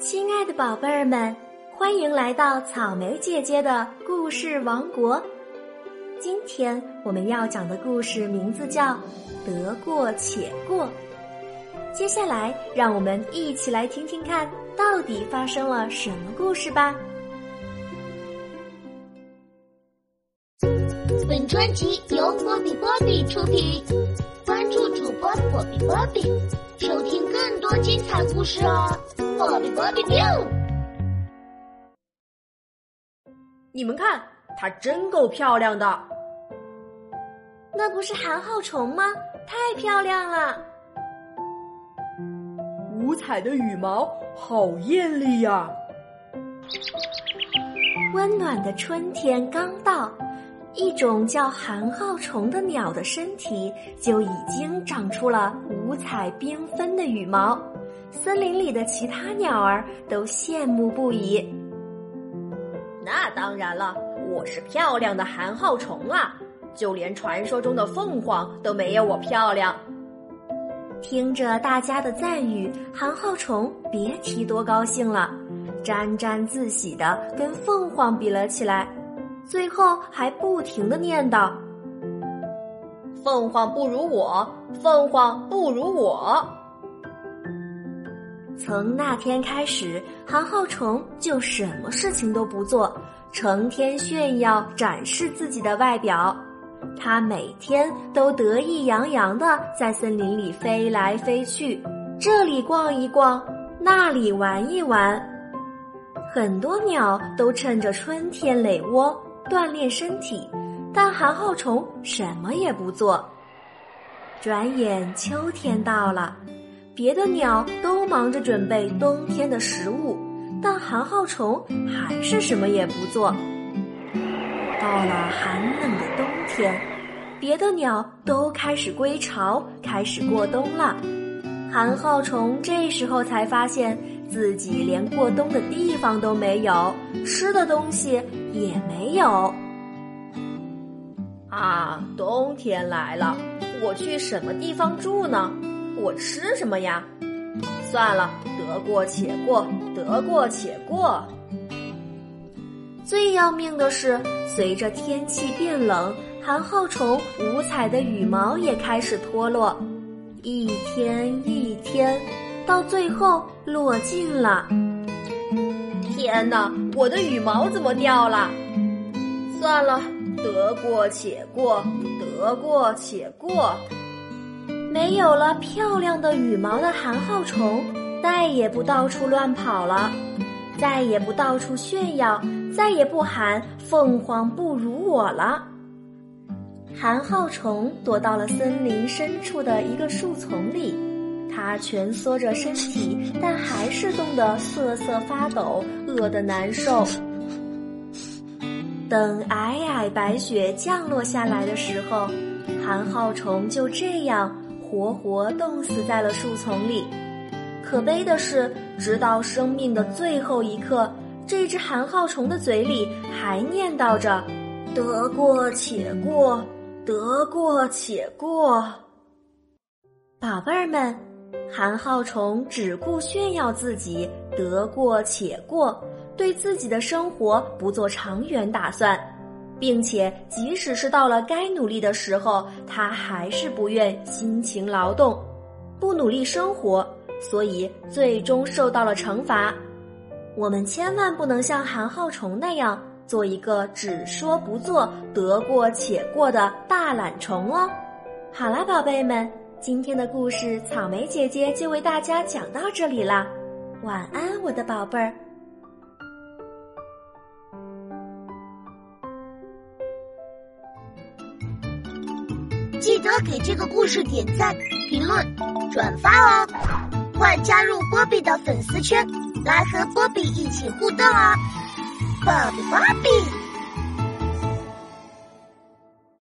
亲爱的宝贝儿们，欢迎来到草莓姐姐的故事王国。今天我们要讲的故事名字叫《得过且过》。接下来，让我们一起来听听看，到底发生了什么故事吧。本专辑由波比波比出品，关注主播波比波比，收听更多精彩故事哦！你们看，它真够漂亮的。那不是寒号虫吗？太漂亮了！五彩的羽毛好艳丽呀！温暖的春天刚到，一种叫寒号虫的鸟的身体就已经长出了五彩缤纷的羽毛，森林里的其他鸟儿都羡慕不已。那当然了，我是漂亮的韩浩虫啊！就连传说中的凤凰都没有我漂亮。听着大家的赞誉，韩浩虫别提多高兴了，沾沾自喜的跟凤凰比了起来，最后还不停的念叨：“凤凰不如我，凤凰不如我。”从那天开始，韩浩虫就什么事情都不做，成天炫耀展示自己的外表。他每天都得意洋洋的在森林里飞来飞去，这里逛一逛，那里玩一玩。很多鸟都趁着春天垒窝锻炼身体，但韩浩虫什么也不做。转眼秋天到了，别的鸟都忙着准备冬天的食物，但韩浩虫还是什么也不做。到了寒冷的冬天，别的鸟都开始归巢，开始过冬了。韩浩虫这时候才发现自己连过冬的地方都没有，吃的东西也没有。啊，冬天来了，我去什么地方住呢？我吃什么呀？算了，得过且过，得过且过。最要命的是，随着天气变冷，韩浩虫五彩的羽毛也开始脱落，一天一天，到最后落尽了。天哪，我的羽毛怎么掉了？算了，得过且过，得过且过。没有了漂亮的羽毛的韩浩虫，再也不到处乱跑了，再也不到处炫耀。再也不喊“凤凰不如我”了。韩浩虫躲到了森林深处的一个树丛里，它蜷缩着身体，但还是冻得瑟瑟发抖，饿得难受。等皑皑白雪降落下来的时候，韩浩虫就这样活活冻死在了树丛里。可悲的是，直到生命的最后一刻。这只寒号虫的嘴里还念叨着：“得过且过，得过且过。”宝贝儿们，韩浩虫只顾炫耀自己得过且过，对自己的生活不做长远打算，并且即使是到了该努力的时候，他还是不愿辛勤劳动，不努力生活，所以最终受到了惩罚。我们千万不能像韩浩虫那样做一个只说不做、得过且过的大懒虫哦。好了，宝贝们，今天的故事草莓姐姐就为大家讲到这里啦，晚安，我的宝贝儿。记得给这个故事点赞、评论、转发哦，快加入波比的粉丝圈！来和波比一起互动啊，波比波比。